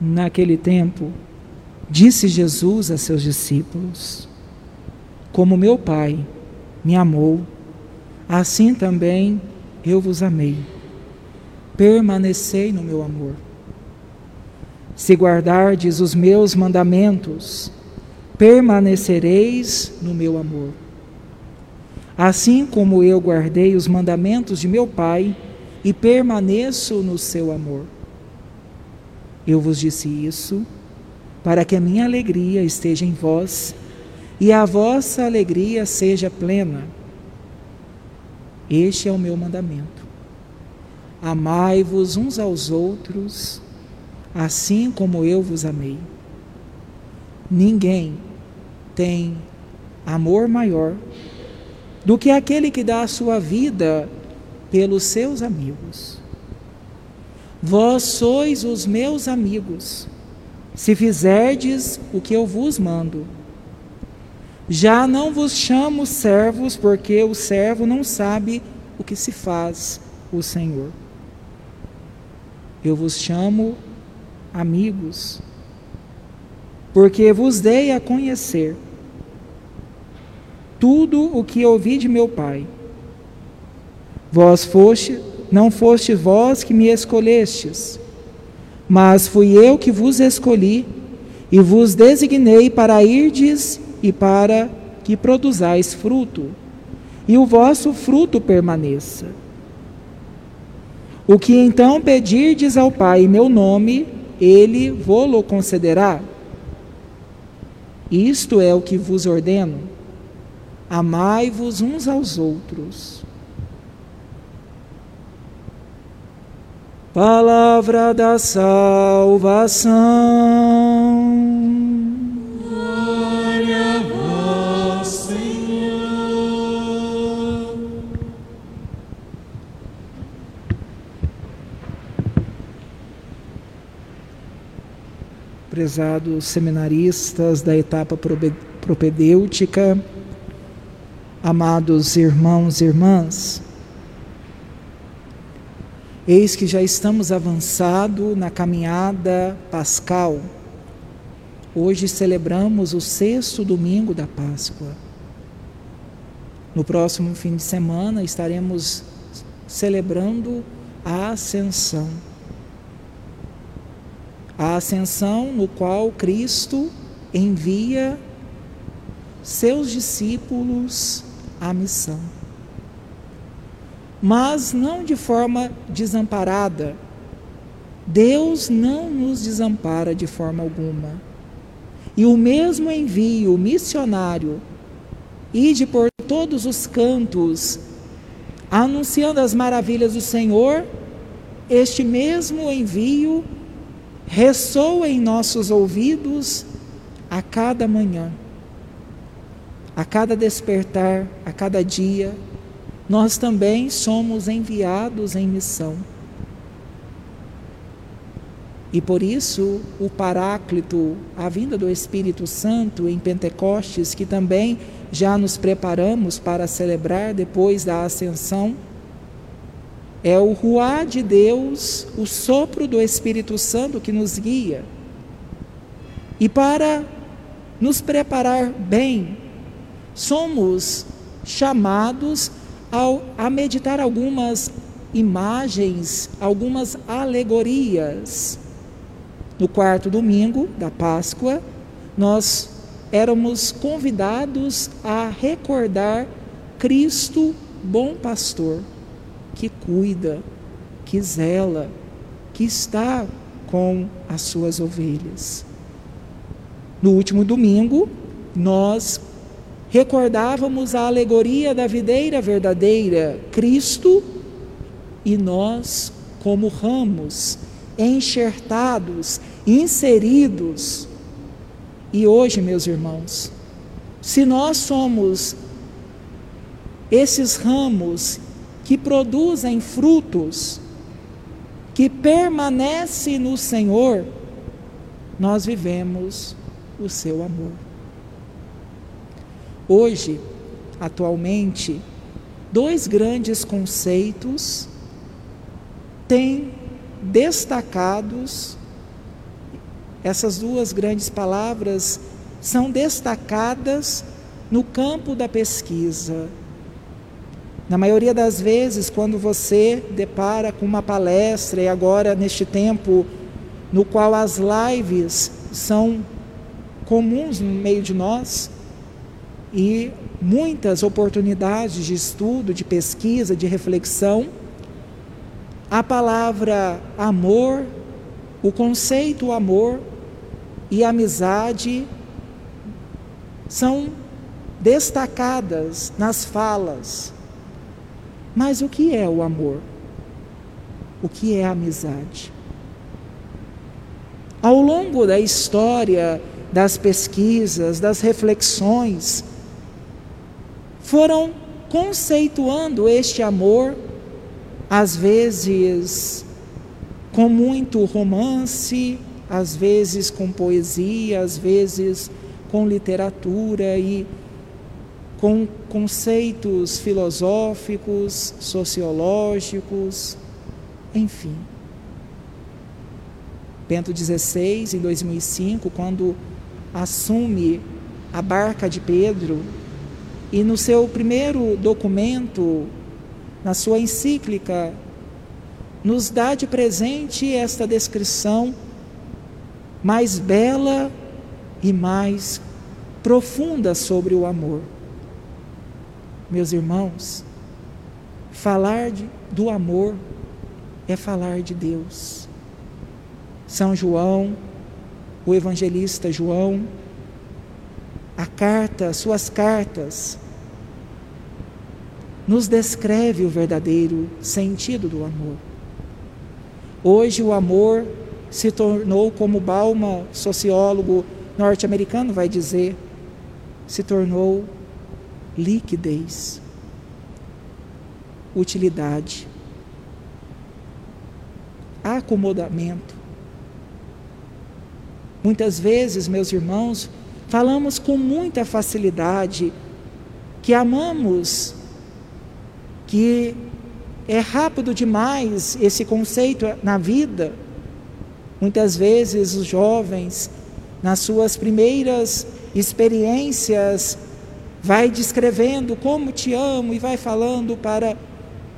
Naquele tempo, disse Jesus a seus discípulos: Como meu Pai me amou, assim também eu vos amei. Permanecei no meu amor. Se guardardes os meus mandamentos, permanecereis no meu amor. Assim como eu guardei os mandamentos de meu Pai e permaneço no seu amor. Eu vos disse isso para que a minha alegria esteja em vós e a vossa alegria seja plena. Este é o meu mandamento. Amai-vos uns aos outros, assim como eu vos amei. Ninguém tem amor maior do que aquele que dá a sua vida pelos seus amigos. Vós sois os meus amigos, se fizerdes o que eu vos mando. Já não vos chamo servos, porque o servo não sabe o que se faz o Senhor. Eu vos chamo amigos, porque vos dei a conhecer tudo o que ouvi de meu Pai. Vós foste, não foste vós que me escolhestes, mas fui eu que vos escolhi e vos designei para irdes e para que produzais fruto, e o vosso fruto permaneça. O que então pedirdes ao Pai em meu nome, ele vô-lo concederá. Isto é o que vos ordeno Amai-vos uns aos outros. Palavra da salvação. Glória a Senhor. Prezados seminaristas da etapa propedêutica, Amados irmãos e irmãs, eis que já estamos avançado na caminhada pascal. Hoje celebramos o sexto domingo da Páscoa. No próximo fim de semana estaremos celebrando a Ascensão. A Ascensão no qual Cristo envia seus discípulos a missão. Mas não de forma desamparada. Deus não nos desampara de forma alguma. E o mesmo envio missionário, ide por todos os cantos, anunciando as maravilhas do Senhor, este mesmo envio ressoa em nossos ouvidos a cada manhã. A cada despertar, a cada dia, nós também somos enviados em missão. E por isso, o Paráclito, a vinda do Espírito Santo em Pentecostes, que também já nos preparamos para celebrar depois da ascensão, é o ruá de Deus, o sopro do Espírito Santo que nos guia. E para nos preparar bem somos chamados ao, a meditar algumas imagens, algumas alegorias. No quarto domingo da Páscoa, nós éramos convidados a recordar Cristo, bom pastor, que cuida, que zela, que está com as suas ovelhas. No último domingo, nós recordávamos a alegoria da videira verdadeira, Cristo, e nós, como ramos, enxertados, inseridos. E hoje, meus irmãos, se nós somos esses ramos que produzem frutos, que permanecem no Senhor, nós vivemos o seu amor. Hoje, atualmente, dois grandes conceitos têm destacados essas duas grandes palavras são destacadas no campo da pesquisa. Na maioria das vezes, quando você depara com uma palestra, e agora neste tempo no qual as lives são comuns no meio de nós, e muitas oportunidades de estudo, de pesquisa, de reflexão, a palavra amor, o conceito amor e amizade são destacadas nas falas. Mas o que é o amor? O que é a amizade? Ao longo da história, das pesquisas, das reflexões, foram conceituando este amor, às vezes com muito romance, às vezes com poesia, às vezes com literatura e com conceitos filosóficos, sociológicos, enfim. Bento XVI, em 2005, quando assume a barca de Pedro, e no seu primeiro documento, na sua encíclica, nos dá de presente esta descrição mais bela e mais profunda sobre o amor. Meus irmãos, falar de, do amor é falar de Deus. São João, o evangelista João, a carta, suas cartas, nos descreve o verdadeiro sentido do amor. Hoje o amor se tornou, como Balma, sociólogo norte-americano, vai dizer, se tornou liquidez, utilidade, acomodamento. Muitas vezes, meus irmãos, falamos com muita facilidade que amamos, que é rápido demais esse conceito na vida. Muitas vezes os jovens, nas suas primeiras experiências, vai descrevendo como te amo e vai falando para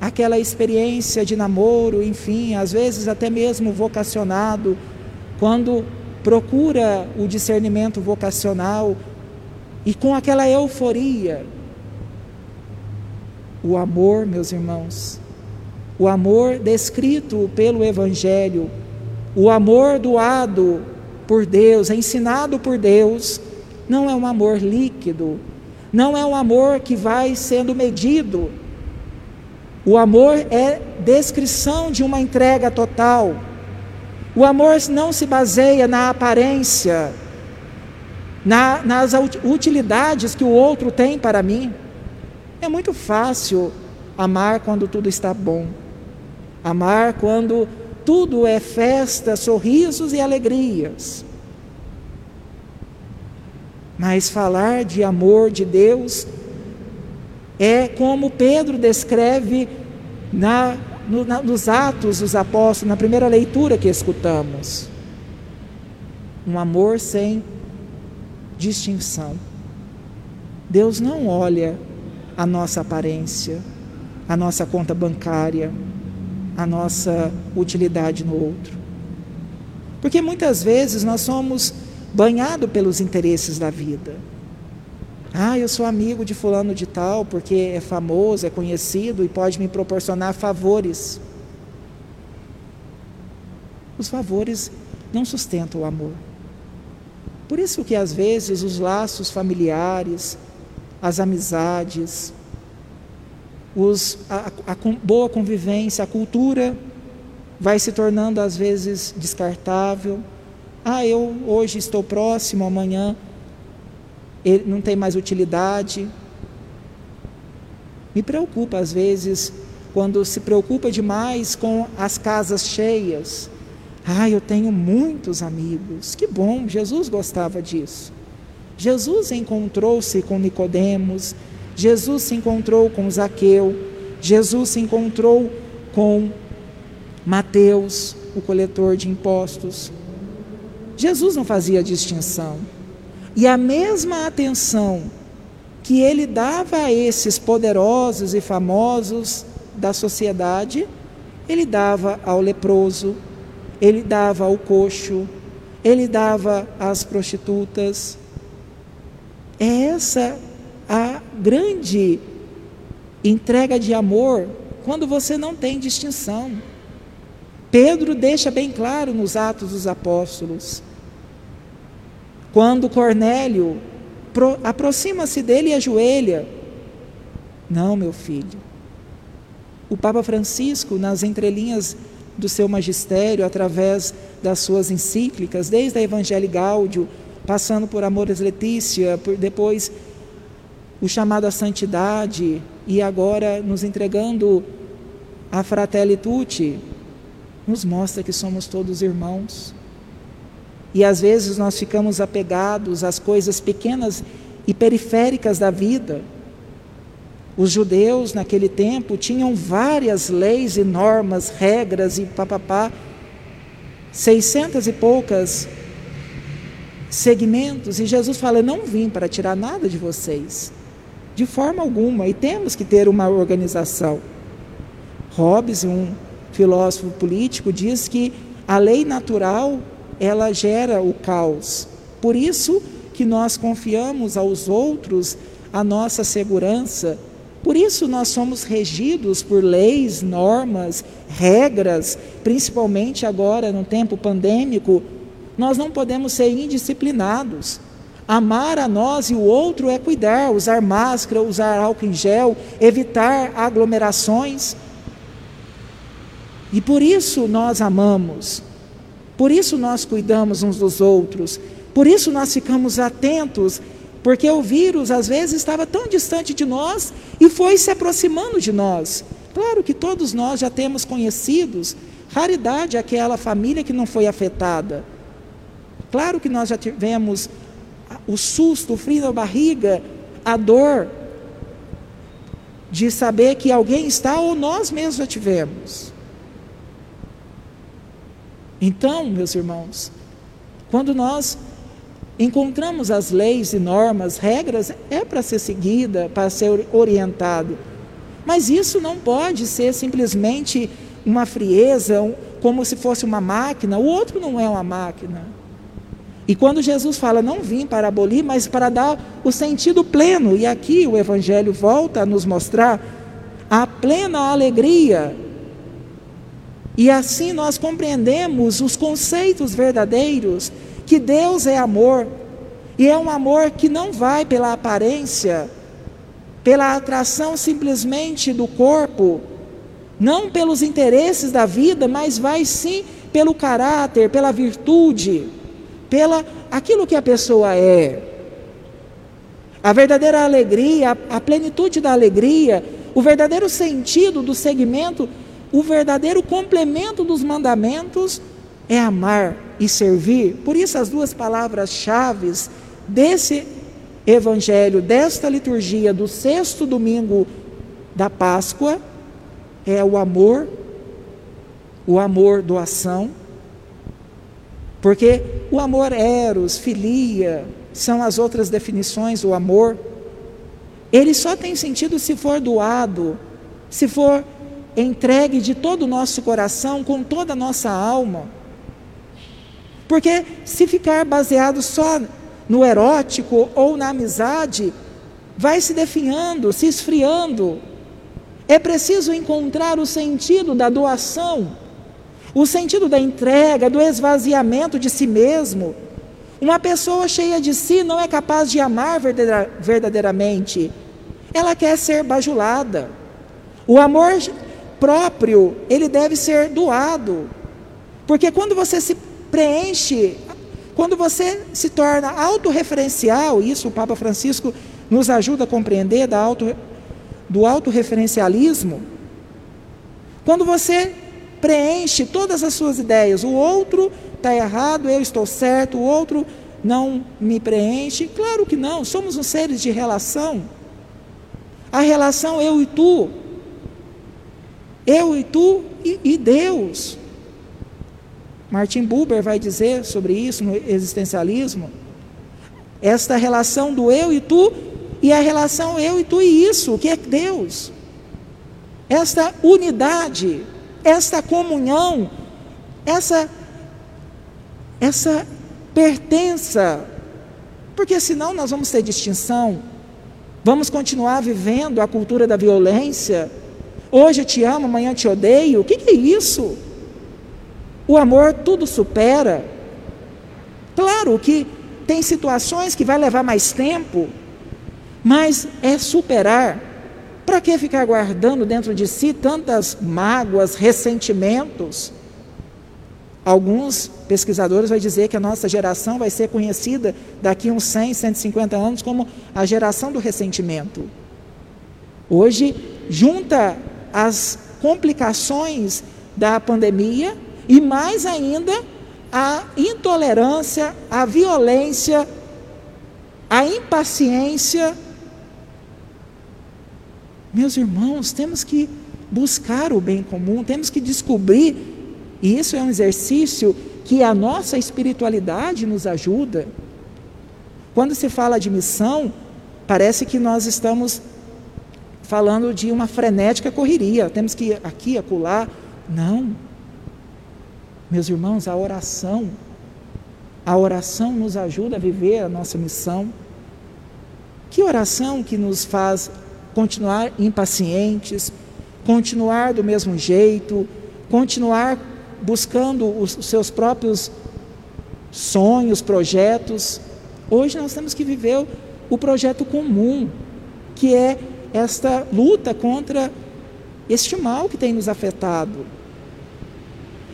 aquela experiência de namoro, enfim, às vezes até mesmo vocacionado, quando procura o discernimento vocacional e com aquela euforia. O amor, meus irmãos, o amor descrito pelo Evangelho, o amor doado por Deus, ensinado por Deus, não é um amor líquido, não é um amor que vai sendo medido. O amor é descrição de uma entrega total o amor não se baseia na aparência, na, nas utilidades que o outro tem para mim. É muito fácil amar quando tudo está bom, amar quando tudo é festa, sorrisos e alegrias. Mas falar de amor de Deus é como Pedro descreve na no, na, nos Atos dos Apóstolos, na primeira leitura que escutamos. Um amor sem distinção. Deus não olha a nossa aparência, a nossa conta bancária, a nossa utilidade no outro. Porque muitas vezes nós somos banhados pelos interesses da vida. Ah, eu sou amigo de fulano de tal porque é famoso, é conhecido e pode me proporcionar favores. Os favores não sustentam o amor. Por isso que às vezes os laços familiares, as amizades, os, a, a, a boa convivência, a cultura vai se tornando às vezes descartável. Ah, eu hoje estou próximo, amanhã ele não tem mais utilidade. Me preocupa às vezes quando se preocupa demais com as casas cheias. Ah, eu tenho muitos amigos. Que bom, Jesus gostava disso. Jesus encontrou-se com Nicodemos, Jesus se encontrou com Zaqueu, Jesus se encontrou com Mateus, o coletor de impostos. Jesus não fazia distinção. E a mesma atenção que ele dava a esses poderosos e famosos da sociedade, ele dava ao leproso, ele dava ao coxo, ele dava às prostitutas. É essa a grande entrega de amor quando você não tem distinção. Pedro deixa bem claro nos Atos dos Apóstolos. Quando Cornélio aproxima-se dele e ajoelha, não, meu filho. O Papa Francisco, nas entrelinhas do seu magistério, através das suas encíclicas, desde a Evangelii Gaudium, passando por Amores Letícia, por depois o chamado à santidade e agora nos entregando a Fratelli Tutti, nos mostra que somos todos irmãos. E às vezes nós ficamos apegados às coisas pequenas e periféricas da vida. Os judeus naquele tempo tinham várias leis e normas, regras e papapá, seiscentas e poucas segmentos, e Jesus fala: Não vim para tirar nada de vocês, de forma alguma, e temos que ter uma organização. Hobbes, um filósofo político, diz que a lei natural ela gera o caos. Por isso que nós confiamos aos outros a nossa segurança. Por isso nós somos regidos por leis, normas, regras, principalmente agora no tempo pandêmico, nós não podemos ser indisciplinados. Amar a nós e o outro é cuidar, usar máscara, usar álcool em gel, evitar aglomerações. E por isso nós amamos, por isso nós cuidamos uns dos outros, por isso nós ficamos atentos, porque o vírus às vezes estava tão distante de nós e foi se aproximando de nós. Claro que todos nós já temos conhecidos, raridade aquela família que não foi afetada. Claro que nós já tivemos o susto, o frio na barriga, a dor de saber que alguém está ou nós mesmos já tivemos. Então, meus irmãos, quando nós encontramos as leis e normas, regras, é para ser seguida, para ser orientado. Mas isso não pode ser simplesmente uma frieza, como se fosse uma máquina. O outro não é uma máquina. E quando Jesus fala, não vim para abolir, mas para dar o sentido pleno, e aqui o Evangelho volta a nos mostrar a plena alegria. E assim nós compreendemos os conceitos verdadeiros que Deus é amor, e é um amor que não vai pela aparência, pela atração simplesmente do corpo, não pelos interesses da vida, mas vai sim pelo caráter, pela virtude, pela aquilo que a pessoa é. A verdadeira alegria, a plenitude da alegria, o verdadeiro sentido do segmento o verdadeiro complemento dos mandamentos é amar e servir. Por isso, as duas palavras-chave desse evangelho, desta liturgia do sexto domingo da Páscoa, é o amor, o amor doação, porque o amor eros, filia, são as outras definições do amor. Ele só tem sentido se for doado, se for entregue de todo o nosso coração, com toda a nossa alma. Porque se ficar baseado só no erótico ou na amizade, vai se definhando, se esfriando. É preciso encontrar o sentido da doação, o sentido da entrega, do esvaziamento de si mesmo. Uma pessoa cheia de si não é capaz de amar verdadeiramente. Ela quer ser bajulada. O amor próprio, ele deve ser doado. Porque quando você se preenche, quando você se torna autorreferencial, isso o Papa Francisco nos ajuda a compreender da auto, do autorreferencialismo, quando você preenche todas as suas ideias, o outro está errado, eu estou certo, o outro não me preenche, claro que não, somos os seres de relação. A relação eu e tu, eu e tu e, e Deus. Martin Buber vai dizer sobre isso no existencialismo. Esta relação do eu e tu e a relação eu e tu e isso, que é Deus. Esta unidade, esta comunhão, essa essa pertença. Porque senão nós vamos ter distinção. Vamos continuar vivendo a cultura da violência. Hoje eu te amo, amanhã eu te odeio. O que, que é isso? O amor tudo supera. Claro que tem situações que vai levar mais tempo, mas é superar. Para que ficar guardando dentro de si tantas mágoas, ressentimentos? Alguns pesquisadores vão dizer que a nossa geração vai ser conhecida daqui uns 100, 150 anos como a geração do ressentimento. Hoje, junta as complicações da pandemia e mais ainda a intolerância, a violência, a impaciência. Meus irmãos, temos que buscar o bem comum, temos que descobrir, e isso é um exercício que a nossa espiritualidade nos ajuda. Quando se fala de missão, parece que nós estamos falando de uma frenética correria, temos que ir aqui, acolá. Não. Meus irmãos, a oração, a oração nos ajuda a viver a nossa missão. Que oração que nos faz continuar impacientes, continuar do mesmo jeito, continuar buscando os seus próprios sonhos, projetos. Hoje nós temos que viver o projeto comum, que é esta luta contra este mal que tem nos afetado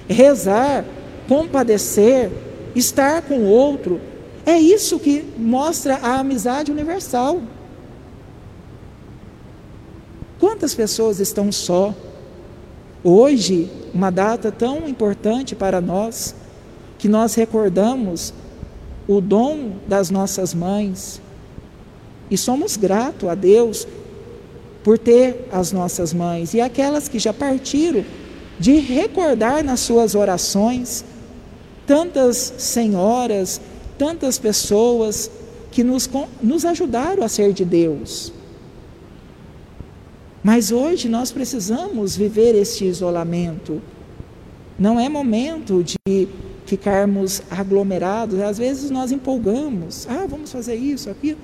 rezar, compadecer, estar com o outro, é isso que mostra a amizade universal. Quantas pessoas estão só? Hoje, uma data tão importante para nós, que nós recordamos o dom das nossas mães, e somos gratos a Deus por ter as nossas mães e aquelas que já partiram de recordar nas suas orações tantas senhoras, tantas pessoas que nos, nos ajudaram a ser de Deus. Mas hoje nós precisamos viver este isolamento. Não é momento de ficarmos aglomerados. Às vezes nós empolgamos. Ah, vamos fazer isso, aquilo.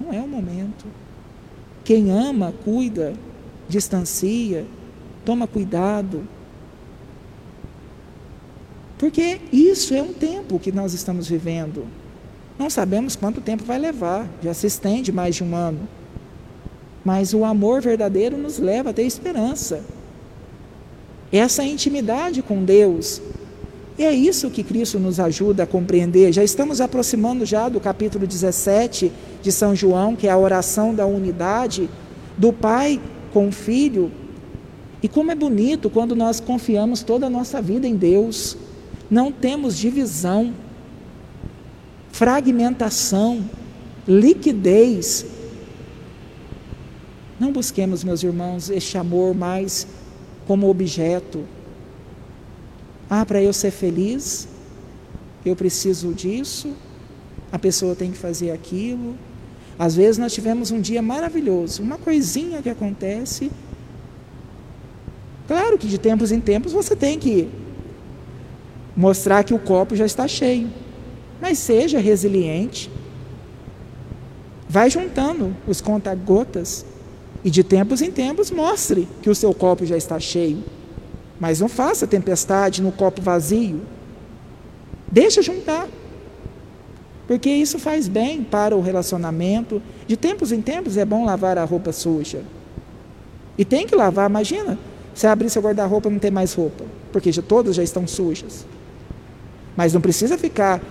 Não é o momento. Quem ama, cuida, distancia, toma cuidado. Porque isso é um tempo que nós estamos vivendo. Não sabemos quanto tempo vai levar, já se estende mais de um ano. Mas o amor verdadeiro nos leva a ter esperança. Essa intimidade com Deus. E é isso que Cristo nos ajuda a compreender. Já estamos aproximando já do capítulo 17 de São João, que é a oração da unidade do Pai com o Filho. E como é bonito quando nós confiamos toda a nossa vida em Deus não temos divisão, fragmentação, liquidez. Não busquemos, meus irmãos, este amor mais como objeto. Ah, para eu ser feliz, eu preciso disso, a pessoa tem que fazer aquilo. Às vezes nós tivemos um dia maravilhoso, uma coisinha que acontece. Claro que de tempos em tempos você tem que mostrar que o copo já está cheio. Mas seja resiliente. Vai juntando os conta-gotas e de tempos em tempos mostre que o seu copo já está cheio. Mas não faça tempestade no copo vazio. Deixa juntar. Porque isso faz bem para o relacionamento. De tempos em tempos é bom lavar a roupa suja. E tem que lavar, imagina, você abrir seu guarda-roupa não ter mais roupa, porque já, todas já estão sujas. Mas não precisa ficar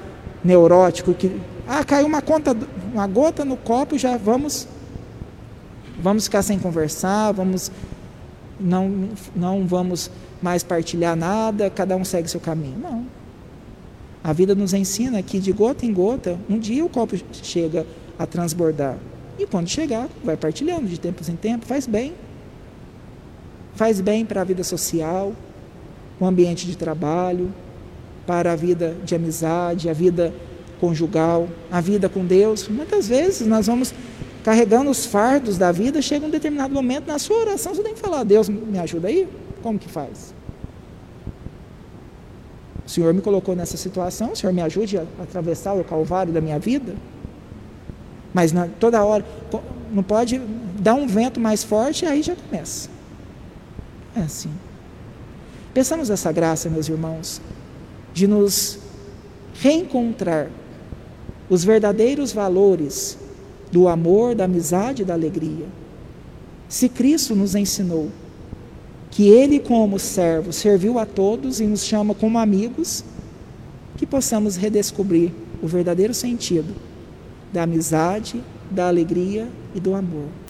neurótico que ah, caiu uma conta, uma gota no copo, já vamos vamos ficar sem conversar, vamos não não vamos mais partilhar nada, cada um segue seu caminho. Não. A vida nos ensina que de gota em gota, um dia o copo chega a transbordar. E quando chegar, vai partilhando de tempos em tempos, faz bem. Faz bem para a vida social, o ambiente de trabalho, para a vida de amizade, a vida conjugal, a vida com Deus. Muitas vezes nós vamos carregando os fardos da vida, chega um determinado momento na sua oração, você tem que falar: Deus, me ajuda aí? Como que faz? O Senhor me colocou nessa situação, o Senhor me ajude a atravessar o calvário da minha vida. Mas na, toda hora, não pode dar um vento mais forte, aí já começa. É assim. Pensamos essa graça, meus irmãos, de nos reencontrar os verdadeiros valores do amor, da amizade e da alegria. Se Cristo nos ensinou que Ele, como servo, serviu a todos e nos chama como amigos, que possamos redescobrir o verdadeiro sentido da amizade, da alegria e do amor.